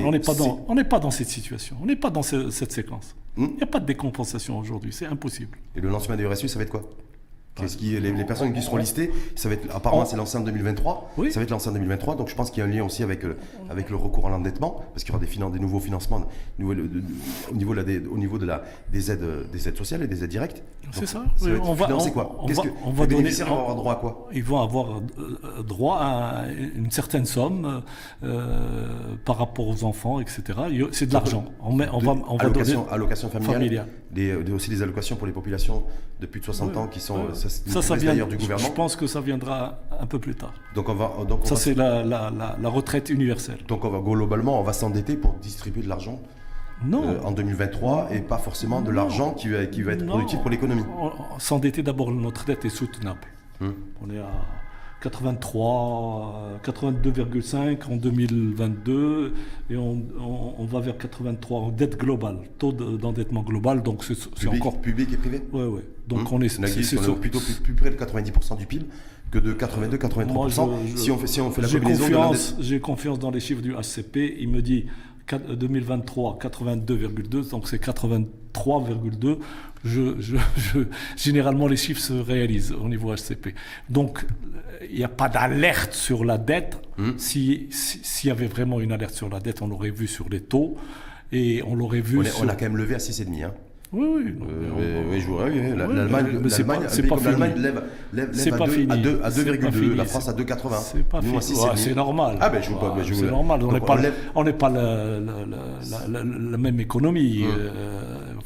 Non, on n'est pas, dans- pas cette situation. On n'est pas dans ce- cette séquence. Hmm Il n'y a pas de décompensation aujourd'hui. C'est impossible. Et le lancement du RSU, ça va être quoi? Qu'est-ce qui, les, les personnes qui seront listées, ça va être, apparemment c'est lancé en 2023, Oui. ça va être lancé en 2023, donc je pense qu'il y a un lien aussi avec, euh, avec le recours à l'endettement, parce qu'il y aura des, finan- des nouveaux financements nouveaux- de- de- au niveau, de la, des, au niveau de la, des, aides, des aides sociales et des aides directes. C'est ça. va être on va- on- quoi? on va- que on va donner- vont on- avoir droit à quoi? Ils vont avoir euh, droit à une certaine somme euh, par rapport aux enfants, etc. C'est de l'argent. On, met- on va, on va donner allocation, allocation familiale, familiale. des- aussi des allocations pour les populations de plus de 60 ans qui sont euh, ça, Ça, vient. du je- gouvernement. Je pense que ça viendra un peu plus tard. Donc on va donc on Ça, va- c'est la, la- la- la retraite universelle. donc on va globalement on va s'endetter pour distribuer de l'argent Non. euh, en 2023 et pas forcément de l'argent qui va, qui va être Non. productif pour l'économie. On- on- S'endetter d'abord, notre dette est soutenable. Hum. On est à 83, euh, 82,5 en 2022 et on, on- on va vers 83 en dette globale, taux de- d'endettement global. Donc c'est encore. public et privé. Ouais, ouais. Donc Hum. on est. C'est- plutôt plus, plus près de 90% du PIB que de 82-83%. Moi, je- je- si on fait si on fait la J'ai combinaison confiance, j'ai confiance dans les chiffres du HCP. Il me dit quat- 2023, 82,2, donc c'est 83,2. Je, je, je- généralement, les chiffres se réalisent au niveau HCP. Donc, il n'y a pas d'alerte sur la dette. Hmm. Si- si- S'il y avait vraiment une alerte sur la dette, on l'aurait vu sur les taux et on l'aurait vu on, est- sur... on a quand même levé à 6,5. Hein. Oui, oui. Euh, on- oui, je vous- oui, oui, la- Oui, L'Allemagne, c'est pas- pas l'Allemagne lève, lève, C'est lève à pas 2, fini. à 2, à C'est pas 2,2, fini. la France à 2,80. C'est pas Nous fini. à 6,5. Ouais, c'est normal. Ah ben je c'est normal. On n'est pas, on n'est pas la, la- la- la- la- la même économie. Euh,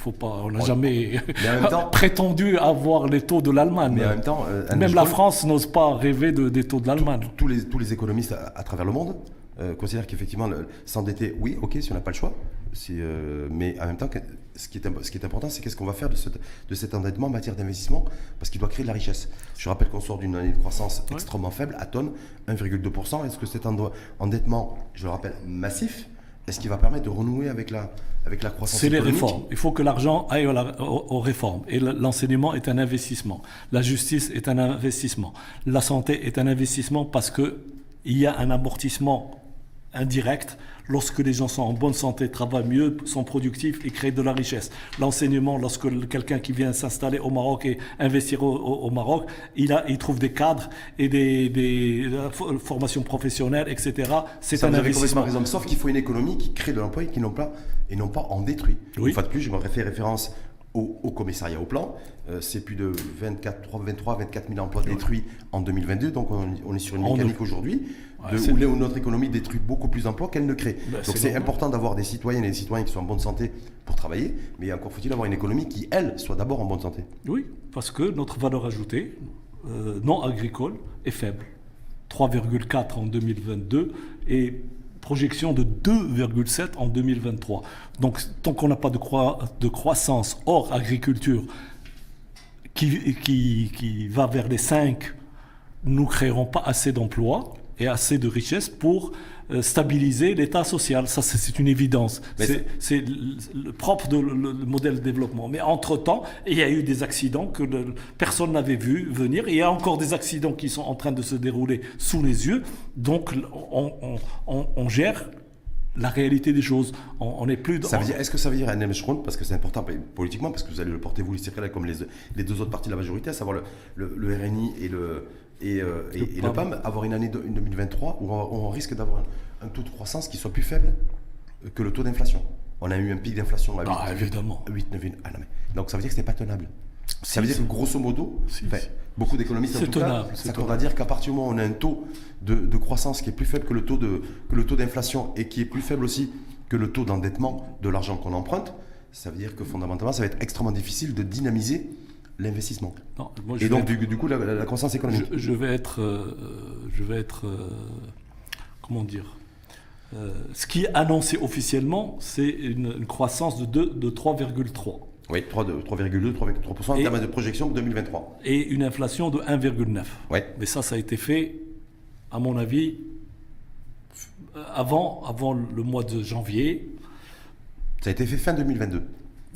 faut pas, on n'a jamais temps- prétendu avoir les taux de l'Allemagne. Mais en même temps, euh, même la France n'ose pas rêver de- des taux de l'Allemagne. tous les, tous les économistes à, à travers le monde euh, considèrent qu'effectivement, s'endetter, oui, ok, si on n'a pas le choix. si, euh, mais en même temps, ce qui est, imp- ce qui est important, c'est qu'est-ce qu'on va faire de, cet endettement en matière d'investissement, parce qu'il doit créer de la richesse. Je rappelle qu'on sort d'une année de croissance extrêmement faible, à tonne, 1,2%. Est-ce que cet endettement, je le rappelle, massif, est-ce qu'il va permettre de renouer avec la, avec la croissance C'est les réformes. Il faut que l'argent aille aux, réformes. Et le- l'enseignement est un investissement. La justice est un investissement. La santé est un investissement parce qu'il y a un amortissement indirect lorsque les gens sont en bonne santé, travaillent mieux, sont productifs et créent de la richesse. L'enseignement, lorsque quelqu'un qui vient s'installer au Maroc et investir au, au- au Maroc, il, a, il trouve des cadres et des, des- de la fo- formation professionnelle, etc. C'est un investissement. raison. Sauf qu'il faut une économie qui crée de l'emploi et qui n'en pas et non pas en détruit. Oui. Une fois de plus, je me fais référence au, au commissariat au plan. Euh, c'est plus de 24, 23, 24 000 emplois détruits en 2022. Donc on, on est sur une En mécanique aujourd'hui de- c'est- où, notre économie détruit beaucoup plus d'emplois qu'elle ne crée. Ben, donc c'est important d'avoir des citoyennes et des citoyens qui sont en bonne santé pour travailler. Mais encore faut-il avoir une économie qui, elle, soit d'abord en bonne santé. Oui, parce que notre valeur ajoutée euh, non agricole est faible. 3,4 en 2022 et projection de 2,7 en 2023. Donc tant qu'on n'a pas de, croi- de croissance hors agriculture qui, qui, qui va vers les 5, nous ne créerons pas assez d'emplois et assez de richesses pour euh, stabiliser l'état social. Ça, c'est une évidence. C'est le, propre le modèle de développement. Mais entre-temps, il y a eu des accidents que le- personne n'avait vu venir. Il y a encore des accidents qui sont en train de se dérouler sous les yeux. Donc, on, on- on- on gère la réalité des choses. On n'est plus dans... Est-ce que ça veut dire un Schroen, parce que c'est important politiquement, parce que vous allez le porter vous, les comme les, les deux autres partis de la majorité, à savoir le, le- le RNI et le, et, euh, et- et le PAM, avoir une année de- une 2023 où on, on risque d'avoir un, un taux de croissance qui soit plus faible que le taux d'inflation. On a eu un pic d'inflation à 8, Ah, évidemment. 8, 9, ah non, mais- donc ça veut dire que ce n'est pas tenable. Si, ça veut dire que grosso modo, Si, si. beaucoup d'économistes en tout cas tenable, c'est s'accordent à dire qu'à partir du moment où on a un taux de, de croissance qui est plus faible que le taux de que le taux d'inflation et qui est plus faible aussi que le taux d'endettement de l'argent qu'on emprunte, ça veut dire que fondamentalement ça va être extrêmement difficile de dynamiser l'investissement. Et donc du, du coup la, croissance économique. Je, je vais être, euh, je vais être, euh, comment dire, Euh, ce qui est annoncé officiellement, c'est une, une croissance de, deux- de 3,3 Oui, 3,2, 3,3% en termes de projection pour 2023. et une inflation de 1,9. Ouais. Mais ça, ça a été fait, à mon avis, euh, avant, avant le mois de janvier. Ça a été fait fin 2022.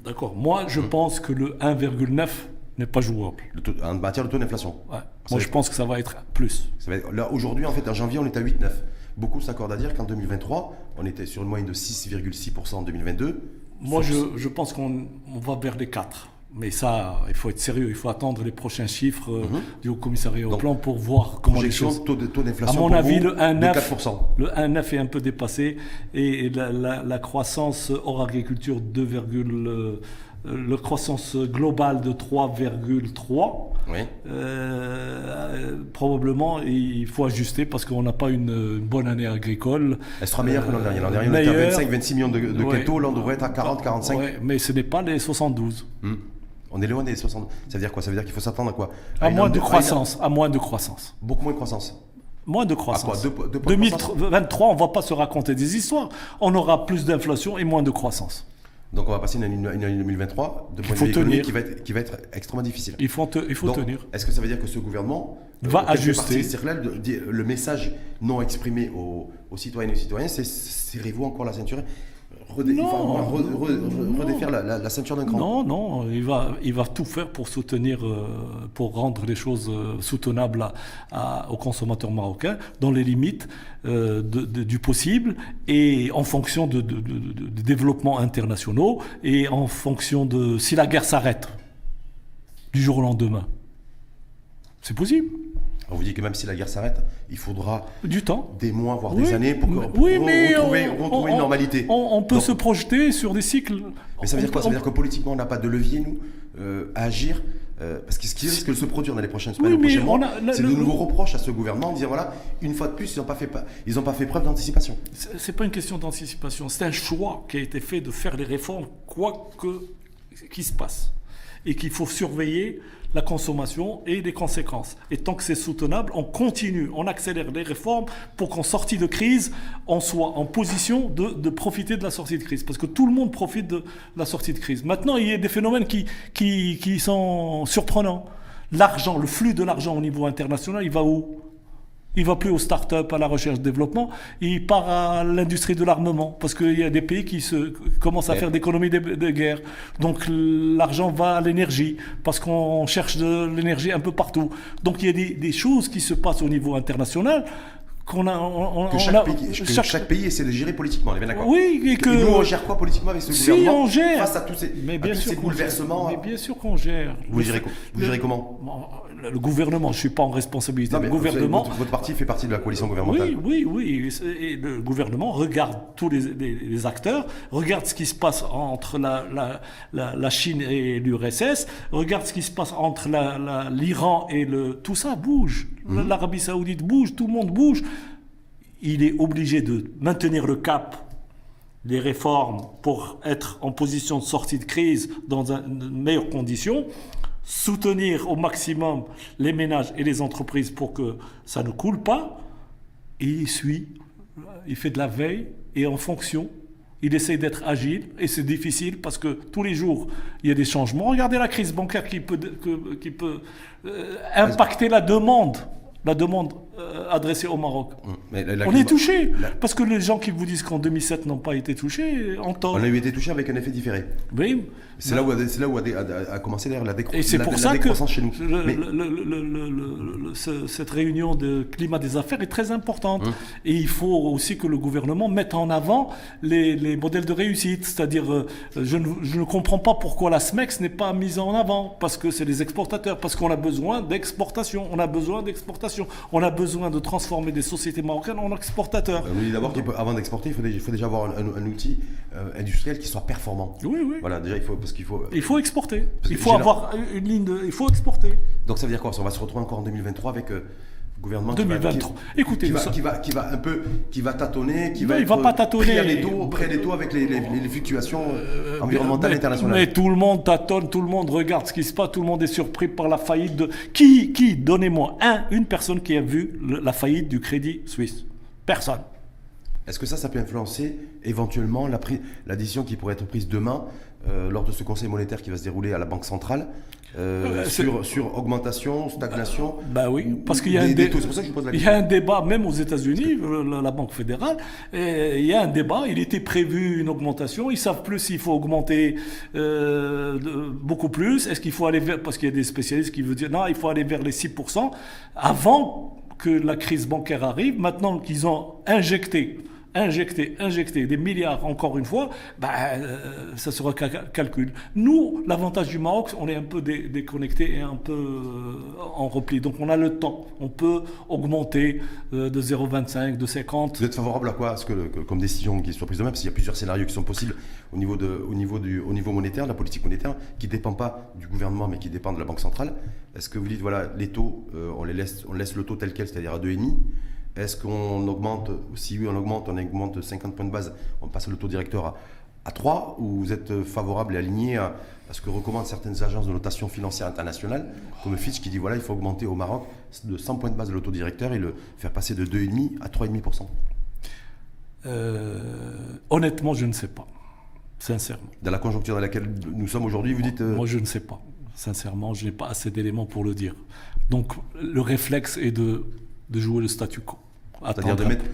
D'accord. Moi, Mmh. je pense que le 1,9 n'est pas jouable. Le taux- en matière de taux d'inflation. Ouais. Moi, je pense que ça va être plus. Ça va être- Là, aujourd'hui, en fait, en janvier, on est à 8,9. Beaucoup s'accordent à dire qu'en 2023, on était sur une moyenne de 6,6% en 2022. Moi, je, je pense qu'on on va vers les 4. Mais ça, il faut être sérieux. Il faut attendre les prochains chiffres euh, du Haut Commissariat au Mhm. Plan pour voir comment les choses... taux de taux À d'inflation. mon pour avis, vous, le 1,9 de 4%. le 1,9 est un peu dépassé et la, la- la croissance hors agriculture 2, euh, la croissance globale de 3,3. Oui. Euh, probablement, il faut ajuster parce qu'on n'a pas une, une bonne année agricole. Elle sera meilleure que l'an dernier. L'an dernier, on était à Meilleure. 25, 26 millions de, de Ouais. Là, on devrait être à 40, 45. Ouais, mais ce n'est pas les 72. Hmm. On est loin des 60. Ça veut dire quoi? Ça veut dire qu'il faut s'attendre à quoi? À moins de à croissance. À moins de croissance. Beaucoup moins de croissance. Moins de À quoi? croissance. De croissance? 2023, on ne va pas se raconter des histoires. On aura plus d'inflation et moins de croissance. Donc on va passer une année, une année 2023 de point de vue économique qui va, être, qui va être extrêmement difficile. Il faut, te- il faut Donc, tenir. Est-ce que ça veut dire que ce gouvernement Va quelque ajuster. circulaire, dit- le message non exprimé aux, aux citoyennes et aux citoyens, c'est serrez-vous encore la ceinture? Redé- Non, re- re- re- redéfaire la, la- la ceinture d'un cran. Non, non, il va, il va tout faire pour soutenir, euh, pour rendre les choses euh, soutenables à- à- aux consommateurs marocains, dans les limites euh, de- de- du possible et en fonction de, de- de- de- de développements internationaux et en fonction de si la guerre s'arrête du jour au lendemain. C'est possible. On vous dit que même si la guerre s'arrête, il faudra Du temps. des mois, voire Oui, des années pour, que- pour oui, mais retrouver, on- retrouver on- une normalité. On, on peut Donc- se projeter sur des cycles. Mais ça veut dire quoi Ça veut dire que politiquement, on n'a pas de levier, nous, euh, à agir euh, Parce que ce qui risque de se produire dans les prochaines semaines, Oui, c'est de nouveaux reproches à ce gouvernement en disant voilà, une fois de plus, ils n'ont pas, fait, pas, ils ont pas fait preuve d'anticipation. C'est pas une question d'anticipation, c'est un choix qui a été fait de faire les réformes, quoi que qui se passe, et qu'il faut surveiller la consommation et les conséquences. Et tant que c'est soutenable, on continue, on accélère les réformes pour qu'en sortie de crise, on soit en position de, de profiter de la sortie de crise, parce que tout le monde profite de la sortie de crise. Maintenant, il y a des phénomènes qui, qui, qui sont surprenants. L'argent, le flux de l'argent au niveau international, il va où? Il va plus aux start-up, à la recherche-développement, il part à l'industrie de l'armement, parce qu'il y a des pays qui se, commencent à faire d'économie de, de guerre. Donc l'argent va à l'énergie, parce qu'on cherche de l'énergie un peu partout. Donc il y a des, des choses qui se passent au niveau international qu'on a... on- on- Que, on chaque, a- pays, que chaque- chaque pays essaie de gérer politiquement, on est bien d'accord Oui, et que... Et nous, on gère quoi politiquement avec ce si gouvernement on gère, face à tous ces, mais bien sûr ces bouleversements gère. Mais bien sûr qu'on gère. Vous Le gérez fait- co- vous le- gérez comment le, gouvernement, je suis pas en responsabilité. Non, mais le gouvernement, votre, votre parti fait partie de la coalition gouvernementale. Oui, oui, oui. Et le gouvernement regarde tous les, les- les acteurs, regarde ce qui se passe entre la, la- la- la Chine et l'URSS, regarde ce qui se passe entre l'Iran et le... Tout ça bouge. Mhm. L'Arabie saoudite bouge, tout le monde bouge. Il est obligé de maintenir le cap des réformes pour être en position de sortie de crise dans de meilleures conditions, soutenir au maximum les ménages et les entreprises pour que ça ne coule pas, et il suit, il fait de la veille, et en fonction, il essaye d'être agile, et c'est difficile parce que tous les jours, il y a des changements. Regardez la crise bancaire qui peut, que- qui peut euh, impacter la demande, la demande euh, adressée au Maroc. Mais la- la On est touché, la- parce que les gens qui vous disent qu'en 2007 n'ont pas été touchés, en tort. On a eu été touché avec un effet différé. Oui. C'est là où, c'est là où a, a- a commencé la, décro Et c'est la- pour ça que chez nous. le- Mais- le- le- cette réunion de climat des affaires est très importante. Hum. Et il faut aussi que le gouvernement mette en avant les, les modèles de réussite. C'est-à-dire, euh, je ne, je ne comprends pas pourquoi la SMEX n'est pas mise en avant. Parce que c'est les exportateurs. Parce qu'on a besoin d'exportation. On a besoin d'exportation. On a besoin de transformer des sociétés marocaines en exportateurs. Nous dit d'abord qu'avant d'exporter, il faut, déjà, il faut déjà avoir un, un- un outil euh, industriel qui soit performant. Oui, oui. Voilà, déjà, il faut, parce qu'il faut. Il faut exporter. Il faut la- avoir une ligne de... Il faut exporter. Donc ça veut dire quoi? On va se retrouver encore en 2023 avec euh, gouvernement qui va- 2023. qui, Écoutez, qui va, qui, va, qui va un peu, qui va tâtonner, qui Non, va il va pas tâtonner. pris à l'étau, pris à l'étau avec les, les- les fluctuations euh, environnementales mais, internationales. Mais tout le monde tâtonne, tout le monde regarde ce qui se passe, tout le monde est surpris par la faillite de... Qui, qui donnez-moi un, une personne qui a vu le- la faillite du Crédit Suisse Personne. Est-ce que ça, ça peut influencer éventuellement la, la décision qui pourrait être prise demain euh, lors de ce conseil monétaire qui va se dérouler à la Banque centrale euh, sur, sur, augmentation, stagnation. Bah oui, parce qu'il y, a un, il y a un débat, même aux États-Unis, euh, la, Banque fédérale, et il y a un débat, il était prévu une augmentation, ils savent plus s'il faut augmenter euh, beaucoup plus, est-ce qu'il faut aller vers, parce qu'il y a des spécialistes qui veulent dire non, il faut aller vers les 6% avant que la crise bancaire arrive, maintenant qu'ils ont injecté injecter, injecter des milliards encore une fois, bah, euh, ça sera calcul. Nous, l'avantage du Maroc, on est un peu déconnecté et un peu euh, en repli. Donc on a le temps. On peut augmenter euh, de 0,25, de 50. Vous êtes favorable à quoi? Ce que, comme décision qui soit prise demain Parce qu'il y a plusieurs scénarios qui sont possibles au niveau, au niveau, du, au niveau monétaire, la politique monétaire, qui ne dépend pas du gouvernement mais qui dépend de la Banque centrale. Est-ce que vous dites, voilà, les taux, on, les laisse, on laisse le taux tel quel, c'est-à-dire à 2,5 est-ce qu'on augmente, si oui on augmente, on augmente 50 points de base, on passe le taux directeur à, à 3 ou vous êtes favorable et aligné à, ce que recommandent certaines agences de notation financière internationale, comme Fitch qui dit voilà, il faut augmenter au Maroc de 100 points de base le taux directeur et le faire passer de 2,5 à 3,5% euh, Honnêtement, je ne sais pas, sincèrement. Dans la conjoncture dans laquelle nous sommes aujourd'hui, vous dites... Euh, Moi, je ne sais pas. Sincèrement, je n'ai pas assez d'éléments pour le dire. Donc, le réflexe est de de jouer le statu quo. C'est-à-dire de mettre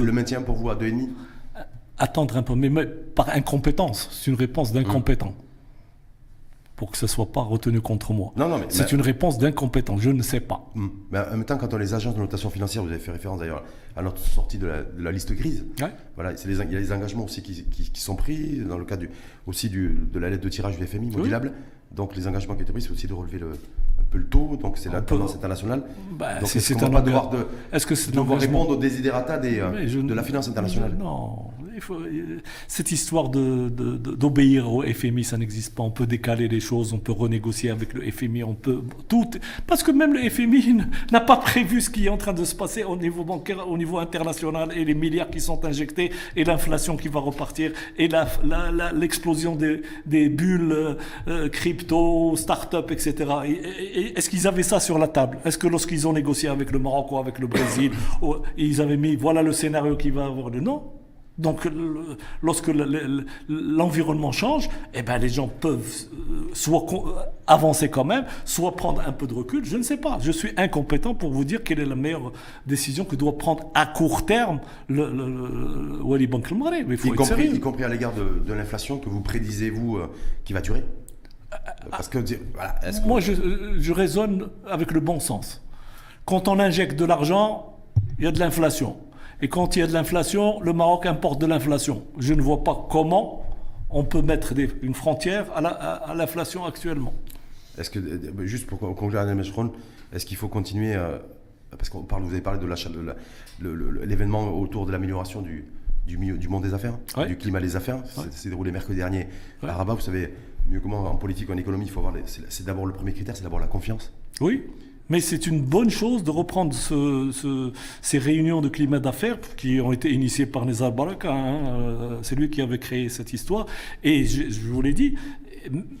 le, maintien, pour vous à 2,5 Attendre un peu, mais, par incompétence. C'est une réponse d'incompétent. Pour que ce ne soit pas retenu contre moi. Non, non, mais, c'est une réponse d'incompétent, je ne sais pas. Hmm. Mais en même temps, quand on les agences de notation financière, vous avez fait référence d'ailleurs à notre sortie de la, liste grise. Voilà, il y a des engagements aussi qui, sont pris dans le cadre aussi de la lettre de tirage du FMI modulable. Donc les engagements qui étaient pris, c'est aussi de relever le, le taux, donc c'est la tendance internationale. Bah, donc est-ce qu'on va pas devoir, de, est-ce que devoir répondre aux des, euh, de la finance internationale Non, faut, euh, cette histoire d'obéir de, au FMI, ça n'existe pas. On peut décaler les choses, on peut renégocier avec le FMI, on peut tout. Parce que même le FMI n'a pas prévu ce qui est en train de se passer au niveau bancaire, au niveau international, et les milliards qui sont injectés, et l'inflation qui va repartir, et l'explosion des, des, bulles euh, crypto, start-up, etc. Et, est-ce qu'ils avaient ça sur la table? Est-ce que lorsqu'ils ont négocié avec le Maroc ou avec le Brésil, ils avaient mis voilà le scénario qui va avoir le non donc, lorsque l'environnement change, eh ben, les gens peuvent euh, soit avancer quand même, soit prendre un peu de recul. Je ne sais pas. Je suis incompétent pour vous dire quelle est la meilleure décision que doit prendre à court terme le, Wali Bank Il faut y, compris, y compris à l'égard de, l'inflation que vous prédisez, vous, euh, qui va durer? Parce que, Moi, je, raisonne avec le bon sens. Quand on injecte de l'argent, il y a de l'inflation. Et quand il y a de l'inflation, le Maroc importe de l'inflation. Je ne vois pas comment on peut mettre une frontière à l'inflation actuellement. Est-ce que, juste pour conclure, est-ce qu'il faut continuer, euh, parce qu'on parle, vous avez parlé de l'événement autour de l'amélioration du, du, du, monde des affaires, du climat des affaires, c'est déroulé mercredi dernier à Rabat, vous savez, mieux moi, en politique en économie, il faut avoir. C'est d'abord le premier critère, c'est d'abord la confiance. Oui. Mais c'est une bonne chose de reprendre ces réunions de climat d'affaires qui ont été initiées par Nizar Baraka. Hein, euh, c'est lui qui avait créé cette histoire. Et je, vous l'ai dit,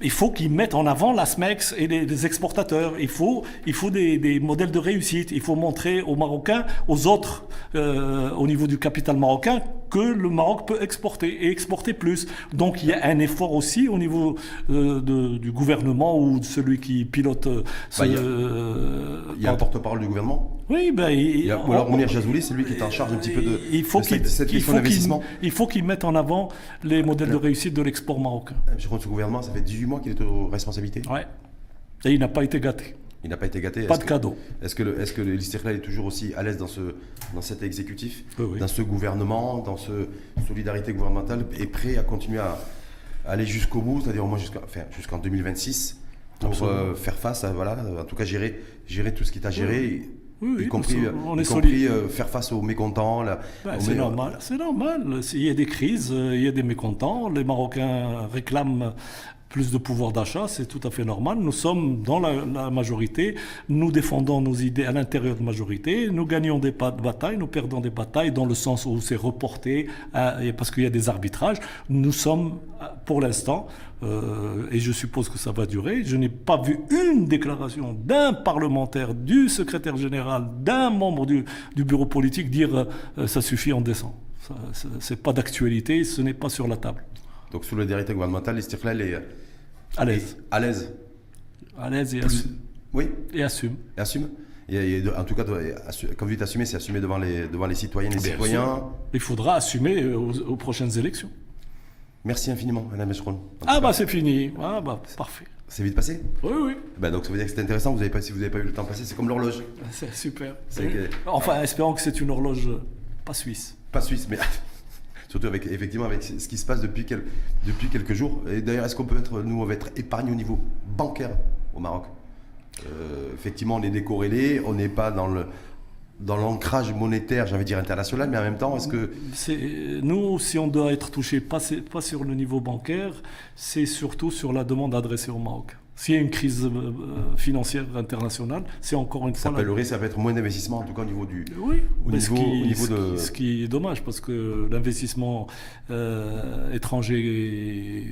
il faut qu'ils mettent en avant la SMEX et les, exportateurs. Il faut, il faut des, modèles de réussite. Il faut montrer aux Marocains, aux autres, euh, au niveau du capital marocain, que le Maroc peut exporter et exporter plus. Donc il y a un effort aussi au niveau euh, du gouvernement ou de celui qui pilote. Euh, bah, il y a, un porte-parole du gouvernement Oui, ben. Il, ou alors Mounir Jazouli, c'est lui qui est en charge un petit peu de, il faut cette, d'investissement. Il faut qu'il mette en avant les modèles de réussite de l'export marocain. Je crois que ce gouvernement, ça fait 18 mois qu'il est aux responsabilités Ouais. Et il n'a pas été gâté. Il n'a pas été gâté. Pas de cadeau. Est-ce que, est-ce que est toujours aussi à l'aise dans, ce, dans cet exécutif, dans ce gouvernement, dans ce solidarité gouvernementale, et prêt à continuer à, aller jusqu'au bout, c'est-à-dire au moins jusqu'à, enfin, jusqu'en 2026, pour euh, faire face à, voilà, en tout cas gérer, gérer tout ce qui est à gérer y compris, on est compris euh, faire face aux mécontents. Ben, c'est normal, c'est normal. Il y a des crises, euh, il y a des mécontents. Les Marocains réclament plus de pouvoir d'achat, c'est tout à fait normal. Nous sommes dans la, majorité, nous défendons nos idées à l'intérieur de la majorité, nous gagnons des batailles, nous perdons des batailles dans le sens où c'est reporté, euh, parce qu'il y a des arbitrages. Nous sommes, pour l'instant, euh, et je suppose que ça va durer, je n'ai pas vu une déclaration d'un parlementaire, du secrétaire général, d'un membre du, bureau politique dire euh, ça suffit en descend. Ce n'est pas d'actualité, ce n'est pas sur la table. Donc sous le directeur gouvernemental, l'Istiklal est à l'aise. À l'aise. À l'aise et, assume. Oui. et assume. Et assume. Et, en tout cas, quand vous dites assumer, c'est assumer devant les, devant les citoyennes et les citoyens. Il faudra assumer aux, prochaines élections. Merci infiniment, Madame Meshron. Ah bah c'est fini. Ah bah parfait. C'est vite passé? Oui, oui. Bah, donc ça veut dire que c'était intéressant, vous avez pas, si vous n'avez pas eu le temps passer, c'est comme l'horloge. C'est super. Enfin, espérons que c'est une horloge pas suisse. Pas suisse, mais surtout avec, effectivement avec ce qui se passe depuis, quelques jours. Et d'ailleurs, est-ce qu'on peut être, nous, on va être épargné au niveau bancaire au Maroc? Euh, Effectivement, on est décorrélé, on n'est pas dans le l'ancrage monétaire, j'avais dire international, mais en même temps, est-ce que... Nous, si on doit être touché, pas, pas sur le niveau bancaire, c'est surtout sur la demande adressée au Maroc. S'il y a une crise euh, financière internationale, c'est encore une fois. Ça peut, le risque, ça va être moins d'investissement, en tout cas au niveau du. Oui, au niveau, ce, qui, niveau de... ce, qui, est dommage, parce que l'investissement euh, étranger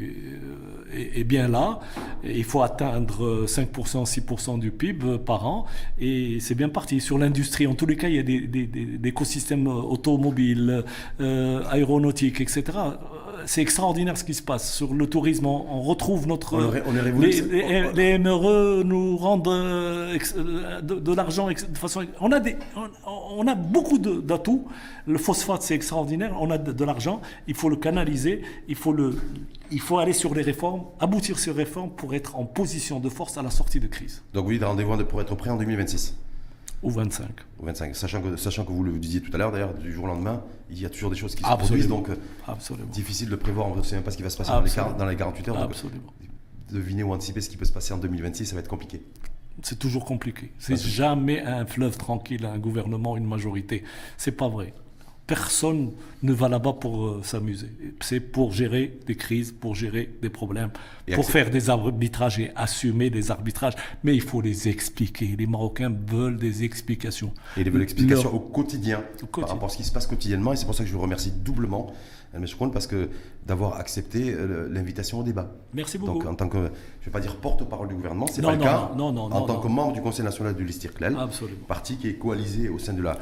est, bien là. Et il faut atteindre 5%, 6% du PIB par an. Et c'est bien parti. Sur l'industrie, en tous les cas, il y a des, des, écosystèmes automobiles, euh, aéronautiques, etc c'est extraordinaire ce qui se passe. Sur le tourisme, on, retrouve notre. On les, MRE nous rendent euh, euh, de, l'argent de façon. On a, des, on, a beaucoup d'atouts. Le phosphate, c'est extraordinaire. On a de, l'argent. Il faut le canaliser. Il faut, le, il faut aller sur les réformes, aboutir sur les réformes pour être en position de force à la sortie de crise. Donc, oui, rendez-vous pour être prêt en 2026 ou 25. Ou 25. Sachant que, sachant que vous le disiez tout à l'heure, d'ailleurs, du jour au lendemain, il y a toujours des choses qui se produisent, donc euh, difficile de prévoir, on ne sait même pas ce qui va se passer dans les, dans les, 48 heures. Absolument. deviner ou anticiper ce qui peut se passer en 2026, ça va être compliqué. C'est toujours compliqué. C'est jamais un fleuve tranquille, un gouvernement, une majorité. C'est pas vrai personne ne va là-bas pour euh, s'amuser. C'est pour gérer des crises, pour gérer des problèmes, pour faire des arbitrages et assumer des arbitrages. Mais il faut les expliquer. Les Marocains veulent des explications. Et ils veulent explications au, quotidien, par rapport à ce qui se passe quotidiennement. Et c'est pour ça que je vous remercie doublement, M. Krohn, parce que d'avoir accepté euh, l'invitation au débat. Merci beaucoup. Donc, en tant que, je ne vais pas dire porte-parole du gouvernement, c'est pas le cas. Non, non, en tant que membre du Conseil national du Listirclel, parti qui est coalisé au sein de la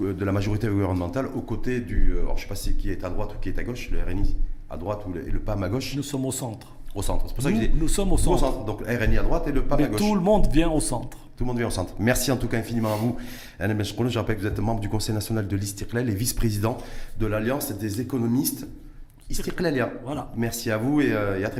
de la majorité gouvernementale aux côtés du. Euh, alors je ne sais pas si qui est à droite ou qui est à gauche, le RNI à droite ou le, PAM à gauche. Nous sommes au centre. Au centre. C'est pour ça que nous sommes au centre. Donc RNI à droite et le PAM à gauche. Tout le monde vient au centre. Tout le monde vient au centre. Merci en tout cas infiniment à vous. Je rappelle que vous êtes membre du Conseil national de l'Istiklal et vice-président de l'Alliance des économistes Istiklalia. Voilà. Merci à vous et, euh, et à très